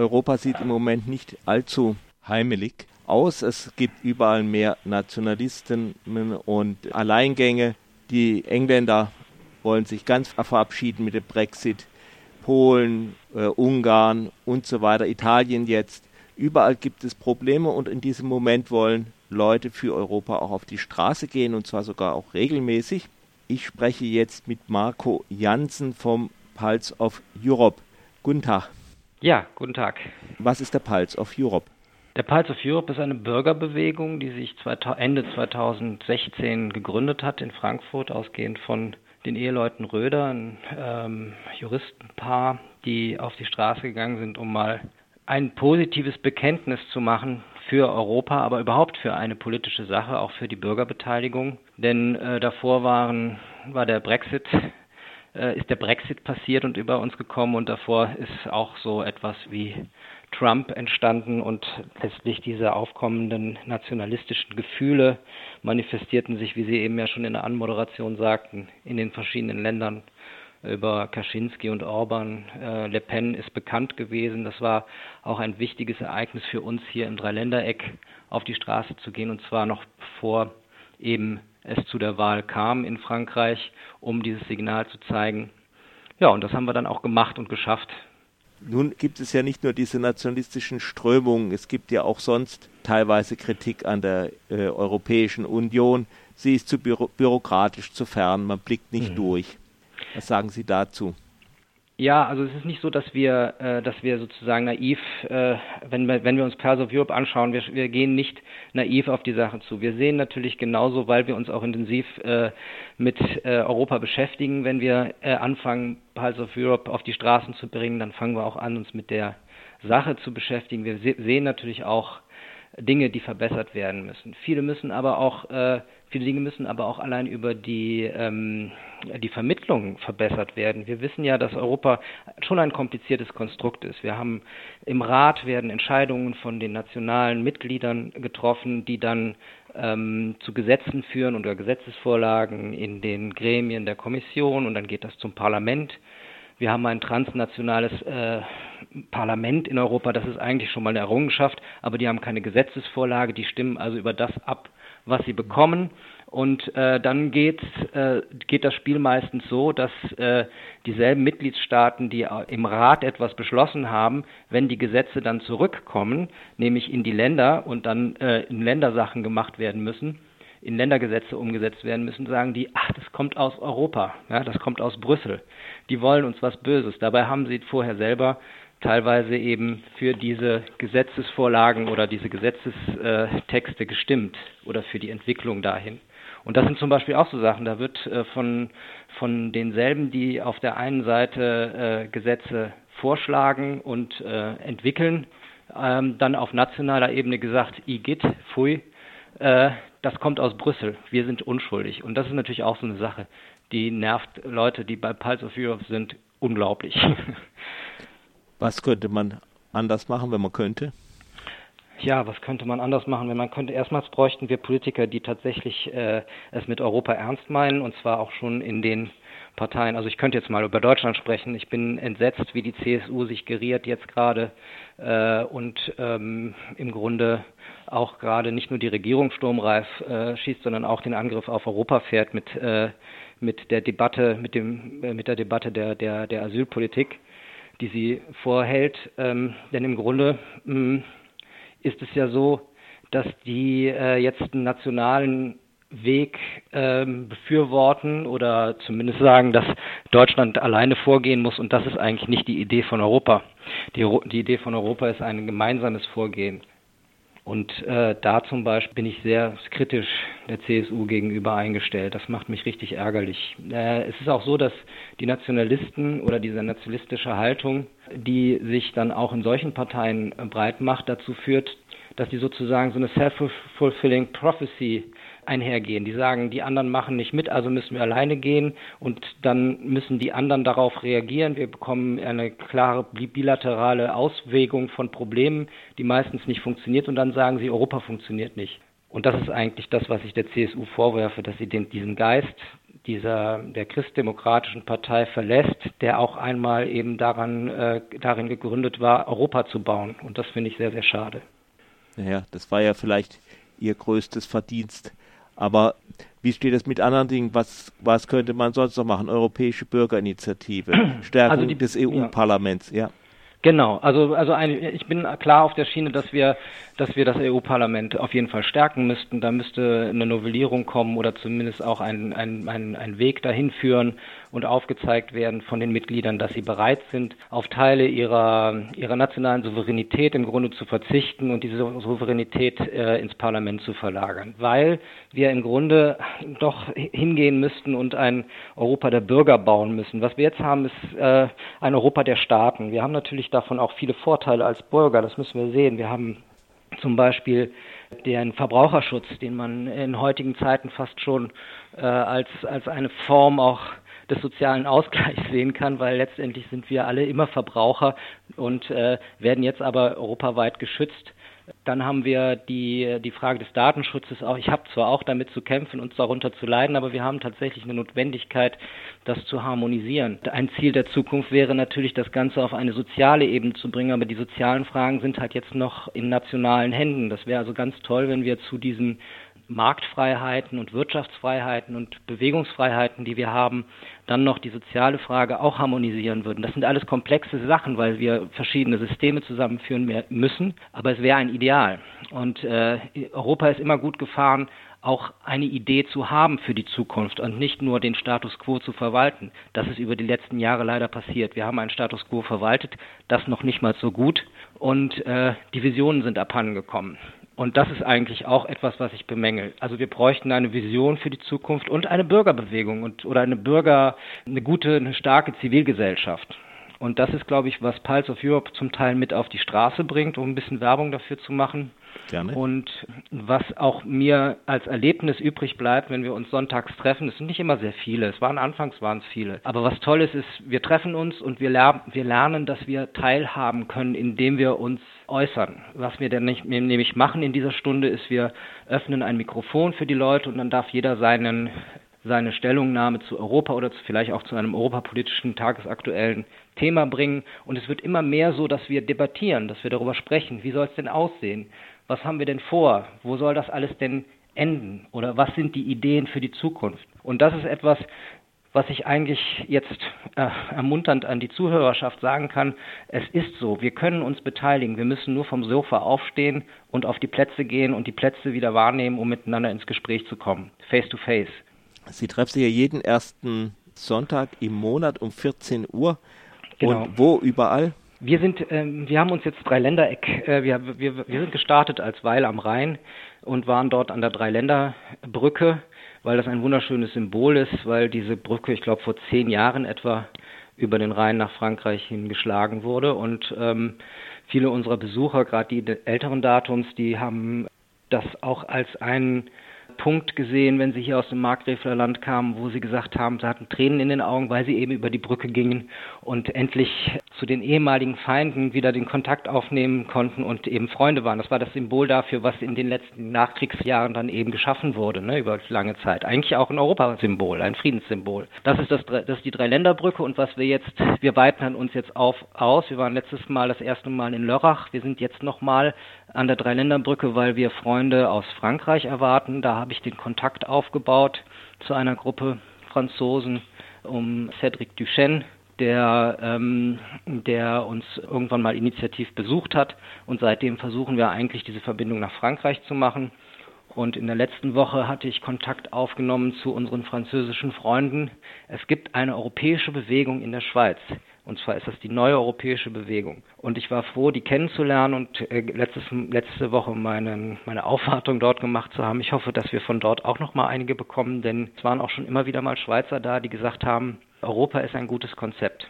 Europa sieht im Moment nicht allzu heimelig aus. Es gibt überall mehr Nationalisten und Alleingänge. Die Engländer wollen sich ganz verabschieden mit dem Brexit. Polen, äh, Ungarn und so weiter, Italien jetzt. Überall gibt es Probleme und in diesem Moment wollen Leute für Europa auch auf die Straße gehen und zwar sogar auch regelmäßig. Ich spreche jetzt mit Marco Jansen vom Pulse of Europe. Guten Tag. Ja, guten Tag. Was ist der Pulse of Europe? Der Pulse of Europe ist eine Bürgerbewegung, die sich Ende 2016 gegründet hat in Frankfurt, ausgehend von den Eheleuten Röder, ein ähm, Juristenpaar, die auf die Straße gegangen sind, um mal ein positives Bekenntnis zu machen für Europa, aber überhaupt für eine politische Sache, auch für die Bürgerbeteiligung. Denn äh, davor waren, war der Brexit, äh, ist der Brexit passiert und über uns gekommen und davor ist auch so etwas wie Trump entstanden und letztlich diese aufkommenden nationalistischen Gefühle manifestierten sich, wie Sie eben ja schon in der Anmoderation sagten, in den verschiedenen Ländern über Kaczynski und Orban. Äh, Le Pen ist bekannt gewesen. Das war auch ein wichtiges Ereignis für uns hier im Dreiländereck, auf die Straße zu gehen und zwar noch bevor eben es zu der Wahl kam in Frankreich, um dieses Signal zu zeigen. Ja, und das haben wir dann auch gemacht und geschafft. Nun gibt es ja nicht nur diese nationalistischen Strömungen, es gibt ja auch sonst teilweise Kritik an der äh, Europäischen Union. Sie ist zu büro bürokratisch, zu fern, man blickt nicht mhm. durch. Was sagen Sie dazu? Ja, also es ist nicht so, dass wir, äh, dass wir sozusagen naiv, äh, wenn wir, wenn wir uns Pairs of Europe anschauen, wir, wir gehen nicht naiv auf die Sache zu. Wir sehen natürlich genauso, weil wir uns auch intensiv äh, mit äh, Europa beschäftigen, wenn wir äh, anfangen, Pairs of Europe auf die Straßen zu bringen, dann fangen wir auch an, uns mit der Sache zu beschäftigen. Wir se sehen natürlich auch Dinge, die verbessert werden müssen. Viele müssen aber auch äh, Viele Dinge müssen aber auch allein über die, ähm, die Vermittlung verbessert werden. Wir wissen ja, dass Europa schon ein kompliziertes Konstrukt ist. Wir haben im Rat werden Entscheidungen von den nationalen Mitgliedern getroffen, die dann ähm, zu Gesetzen führen oder Gesetzesvorlagen in den Gremien der Kommission und dann geht das zum Parlament. Wir haben ein transnationales äh, Parlament in Europa, das ist eigentlich schon mal eine Errungenschaft, aber die haben keine Gesetzesvorlage, die stimmen also über das ab, was sie bekommen. Und äh, dann geht, äh, geht das Spiel meistens so, dass äh, dieselben Mitgliedstaaten, die im Rat etwas beschlossen haben, wenn die Gesetze dann zurückkommen, nämlich in die Länder und dann äh, in Ländersachen gemacht werden müssen, in Ländergesetze umgesetzt werden müssen, sagen die, ach, das kommt aus Europa, ja, das kommt aus Brüssel. Die wollen uns was Böses. Dabei haben sie vorher selber teilweise eben für diese Gesetzesvorlagen oder diese Gesetzestexte gestimmt oder für die Entwicklung dahin. Und das sind zum Beispiel auch so Sachen, da wird äh, von, von denselben, die auf der einen Seite äh, Gesetze vorschlagen und äh, entwickeln, ähm, dann auf nationaler Ebene gesagt, igitt, pfui, das kommt aus Brüssel, wir sind unschuldig. Und das ist natürlich auch so eine Sache, die nervt Leute, die bei Pulse of Europe sind, unglaublich. Was könnte man anders machen, wenn man könnte? Ja, was könnte man anders machen, wenn man könnte? Erstmals bräuchten wir Politiker, die tatsächlich äh, es mit Europa ernst meinen, und zwar auch schon in den Parteien. Also ich könnte jetzt mal über Deutschland sprechen. Ich bin entsetzt, wie die CSU sich geriert jetzt gerade äh, und ähm, im Grunde auch gerade nicht nur die Regierung sturmreif äh, schießt, sondern auch den Angriff auf Europa fährt mit äh, mit der Debatte, mit dem äh, mit der Debatte der der der Asylpolitik die sie vorhält. Ähm, denn im Grunde mh, hm, ist es ja so, dass die äh, jetzt einen nationalen Weg ähm, befürworten oder zumindest sagen, dass Deutschland alleine vorgehen muss und das ist eigentlich nicht die Idee von Europa. Die, die Idee von Europa ist ein gemeinsames Vorgehen. Und äh, da zum Beispiel bin ich sehr kritisch der CSU gegenüber eingestellt. Das macht mich richtig ärgerlich. Äh, es ist auch so, dass die Nationalisten oder diese nationalistische Haltung, die sich dann auch in solchen Parteien äh, breit macht, dazu führt, dass die sozusagen so eine self-fulfilling prophecy einhergehen. Die sagen, die anderen machen nicht mit, also müssen wir alleine gehen und dann müssen die anderen darauf reagieren. Wir bekommen eine klare bilaterale Auswägung von Problemen, die meistens nicht funktioniert und dann sagen sie, Europa funktioniert nicht. Und das ist eigentlich das, was ich der CSU vorwerfe, dass sie den, diesen Geist dieser der christdemokratischen Partei verlässt, der auch einmal eben daran äh, darin gegründet war, Europa zu bauen. Und das finde ich sehr, sehr schade. Naja, das war ja vielleicht ihr größtes Verdienst. Aber wie steht es mit anderen Dingen? Was, was könnte man sonst noch machen? Europäische Bürgerinitiative, Stärkung also die, des EU-Parlaments, ja. ja. Genau, also also ein, ich bin klar auf der Schiene, dass wir dass wir das EU-Parlament auf jeden Fall stärken müssten. Da müsste eine Novellierung kommen oder zumindest auch ein, ein, ein, ein Weg dahin führen und aufgezeigt werden von den Mitgliedern, dass sie bereit sind, auf Teile ihrer ihrer nationalen Souveränität im Grunde zu verzichten und diese Souveränität äh, ins Parlament zu verlagern, weil wir im Grunde doch hingehen müssten und ein Europa der Bürger bauen müssen. Was wir jetzt haben, ist äh, ein Europa der Staaten. Wir haben natürlich davon auch viele Vorteile als Bürger, das müssen wir sehen. Wir haben zum Beispiel den Verbraucherschutz, den man in heutigen Zeiten fast schon äh, als, als eine Form auch des sozialen Ausgleichs sehen kann, weil letztendlich sind wir alle immer Verbraucher und äh, werden jetzt aber europaweit geschützt dann haben wir die, die Frage des Datenschutzes auch. Ich habe zwar auch damit zu kämpfen, uns darunter zu leiden, aber wir haben tatsächlich eine Notwendigkeit, das zu harmonisieren. Ein Ziel der Zukunft wäre natürlich, das Ganze auf eine soziale Ebene zu bringen, aber die sozialen Fragen sind halt jetzt noch in nationalen Händen. Das wäre also ganz toll, wenn wir zu diesen Marktfreiheiten und Wirtschaftsfreiheiten und Bewegungsfreiheiten, die wir haben, dann noch die soziale Frage auch harmonisieren würden. Das sind alles komplexe Sachen, weil wir verschiedene Systeme zusammenführen müssen, aber es wäre ein Ideal. Und äh, Europa ist immer gut gefahren, auch eine Idee zu haben für die Zukunft und nicht nur den Status quo zu verwalten. Das ist über die letzten Jahre leider passiert. Wir haben einen Status quo verwaltet, das noch nicht mal so gut und äh, die Visionen sind abhandengekommen. Und das ist eigentlich auch etwas, was ich bemängel. Also wir bräuchten eine Vision für die Zukunft und eine Bürgerbewegung und oder eine Bürger, eine gute, eine starke Zivilgesellschaft. Und das ist, glaube ich, was Pulse of Europe zum Teil mit auf die Straße bringt, um ein bisschen Werbung dafür zu machen. Gerne. Und was auch mir als Erlebnis übrig bleibt, wenn wir uns sonntags treffen, es sind nicht immer sehr viele, es waren anfangs waren es viele. Aber was toll ist, ist, wir treffen uns und wir, ler wir lernen, dass wir teilhaben können, indem wir uns äußern. Was wir denn nicht, nämlich machen in dieser Stunde ist, wir öffnen ein Mikrofon für die Leute und dann darf jeder seinen seine Stellungnahme zu Europa oder zu, vielleicht auch zu einem europapolitischen tagesaktuellen Thema bringen. Und es wird immer mehr so, dass wir debattieren, dass wir darüber sprechen. Wie soll es denn aussehen? Was haben wir denn vor? Wo soll das alles denn enden? Oder was sind die Ideen für die Zukunft? Und das ist etwas, was ich eigentlich jetzt äh, ermunternd an die Zuhörerschaft sagen kann. Es ist so, wir können uns beteiligen. Wir müssen nur vom Sofa aufstehen und auf die Plätze gehen und die Plätze wieder wahrnehmen, um miteinander ins Gespräch zu kommen. Face to face. Sie treffen sich ja jeden ersten Sonntag im Monat um 14 Uhr. Genau. Und wo überall? Wir sind, ähm, wir haben uns jetzt Dreiländereck, äh, wir, wir, wir sind gestartet als Weil am Rhein und waren dort an der Dreiländerbrücke, weil das ein wunderschönes Symbol ist, weil diese Brücke, ich glaube, vor zehn Jahren etwa über den Rhein nach Frankreich hingeschlagen wurde. Und ähm, viele unserer Besucher, gerade die älteren Datums, die haben das auch als einen Punkt gesehen, wenn sie hier aus dem Markgräfler Land kamen, wo sie gesagt haben, sie hatten Tränen in den Augen, weil sie eben über die Brücke gingen und endlich zu den ehemaligen Feinden wieder den Kontakt aufnehmen konnten und eben Freunde waren. Das war das Symbol dafür, was in den letzten Nachkriegsjahren dann eben geschaffen wurde, ne, über lange Zeit. Eigentlich auch ein Europasymbol, ein Friedenssymbol. Das ist das, das ist die Dreiländerbrücke und was wir jetzt, wir weitern uns jetzt auf aus. Wir waren letztes Mal das erste Mal in Lörrach. Wir sind jetzt nochmal an der Dreiländerbrücke, weil wir Freunde aus Frankreich erwarten. Da habe ich den Kontakt aufgebaut zu einer Gruppe Franzosen um Cédric Duchesne, der, ähm, der uns irgendwann mal initiativ besucht hat. Und seitdem versuchen wir eigentlich diese Verbindung nach Frankreich zu machen. Und in der letzten Woche hatte ich Kontakt aufgenommen zu unseren französischen Freunden. Es gibt eine europäische Bewegung in der Schweiz. Und zwar ist das die neue europäische Bewegung. Und ich war froh, die kennenzulernen und äh, letztes, letzte Woche meine, meine Aufwartung dort gemacht zu haben. Ich hoffe, dass wir von dort auch noch mal einige bekommen, denn es waren auch schon immer wieder mal Schweizer da, die gesagt haben, Europa ist ein gutes Konzept.